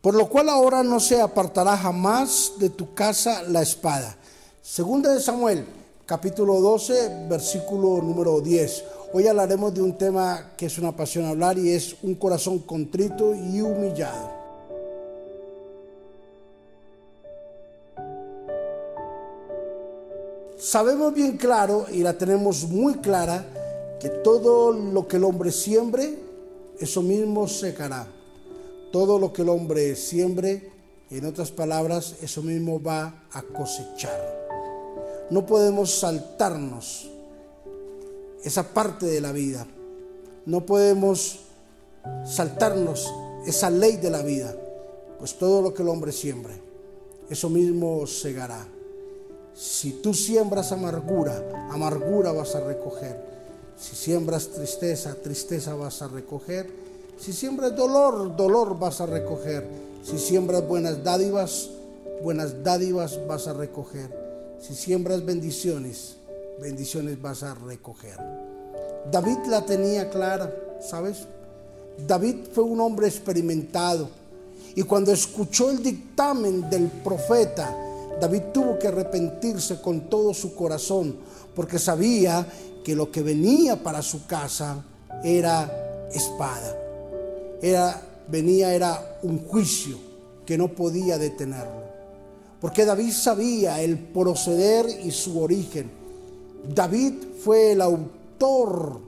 Por lo cual ahora no se apartará jamás de tu casa la espada. Segunda de Samuel, capítulo 12, versículo número 10. Hoy hablaremos de un tema que es una pasión hablar y es un corazón contrito y humillado. Sabemos bien claro y la tenemos muy clara que todo lo que el hombre siembre, eso mismo secará. Todo lo que el hombre siembre, en otras palabras, eso mismo va a cosechar. No podemos saltarnos esa parte de la vida. No podemos saltarnos esa ley de la vida, pues todo lo que el hombre siembre, eso mismo segará. Si tú siembras amargura, amargura vas a recoger. Si siembras tristeza, tristeza vas a recoger. Si siembras dolor, dolor vas a recoger. Si siembras buenas dádivas, buenas dádivas vas a recoger. Si siembras bendiciones, bendiciones vas a recoger. David la tenía clara, ¿sabes? David fue un hombre experimentado y cuando escuchó el dictamen del profeta, David tuvo que arrepentirse con todo su corazón porque sabía que lo que venía para su casa era espada. Era venía era un juicio que no podía detenerlo. Porque David sabía el proceder y su origen. David fue el autor,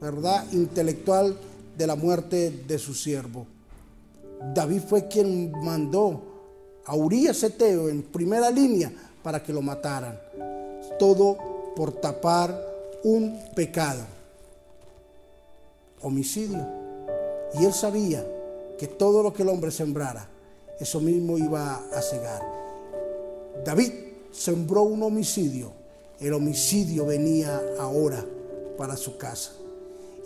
¿verdad?, intelectual de la muerte de su siervo. David fue quien mandó a Urias Eteo en primera línea para que lo mataran. Todo por tapar un pecado, homicidio. Y él sabía que todo lo que el hombre sembrara, eso mismo iba a cegar. David sembró un homicidio el homicidio venía ahora para su casa.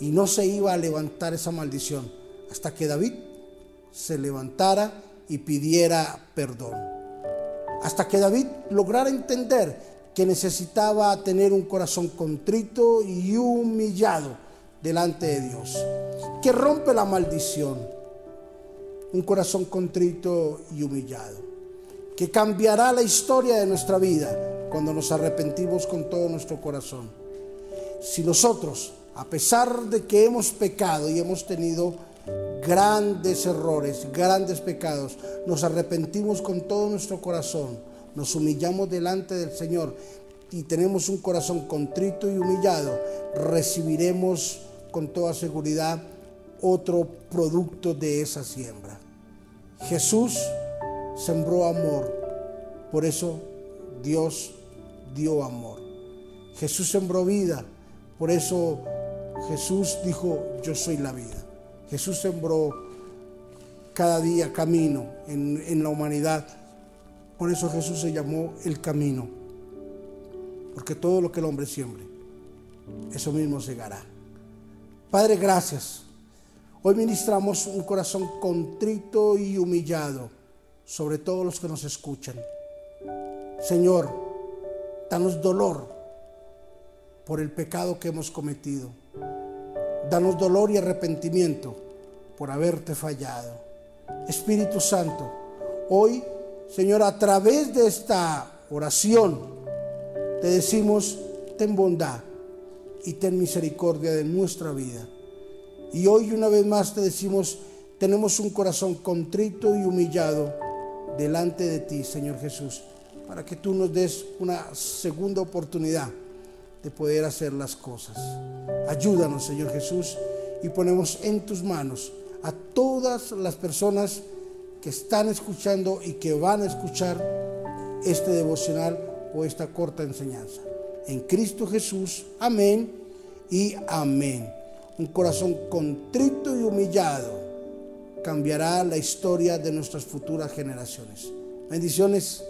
Y no se iba a levantar esa maldición hasta que David se levantara y pidiera perdón. Hasta que David lograra entender que necesitaba tener un corazón contrito y humillado delante de Dios, que rompe la maldición. Un corazón contrito y humillado, que cambiará la historia de nuestra vida cuando nos arrepentimos con todo nuestro corazón. Si nosotros, a pesar de que hemos pecado y hemos tenido grandes errores, grandes pecados, nos arrepentimos con todo nuestro corazón, nos humillamos delante del Señor y tenemos un corazón contrito y humillado, recibiremos con toda seguridad otro producto de esa siembra. Jesús sembró amor, por eso Dios dio amor. Jesús sembró vida, por eso Jesús dijo, yo soy la vida. Jesús sembró cada día camino en, en la humanidad. Por eso Jesús se llamó el camino. Porque todo lo que el hombre siembre, eso mismo segará. Padre, gracias. Hoy ministramos un corazón contrito y humillado sobre todos los que nos escuchan. Señor, Danos dolor por el pecado que hemos cometido. Danos dolor y arrepentimiento por haberte fallado. Espíritu Santo, hoy, Señor, a través de esta oración, te decimos, ten bondad y ten misericordia de nuestra vida. Y hoy una vez más te decimos, tenemos un corazón contrito y humillado delante de ti, Señor Jesús para que tú nos des una segunda oportunidad de poder hacer las cosas. Ayúdanos, Señor Jesús, y ponemos en tus manos a todas las personas que están escuchando y que van a escuchar este devocional o esta corta enseñanza. En Cristo Jesús, amén y amén. Un corazón contrito y humillado cambiará la historia de nuestras futuras generaciones. Bendiciones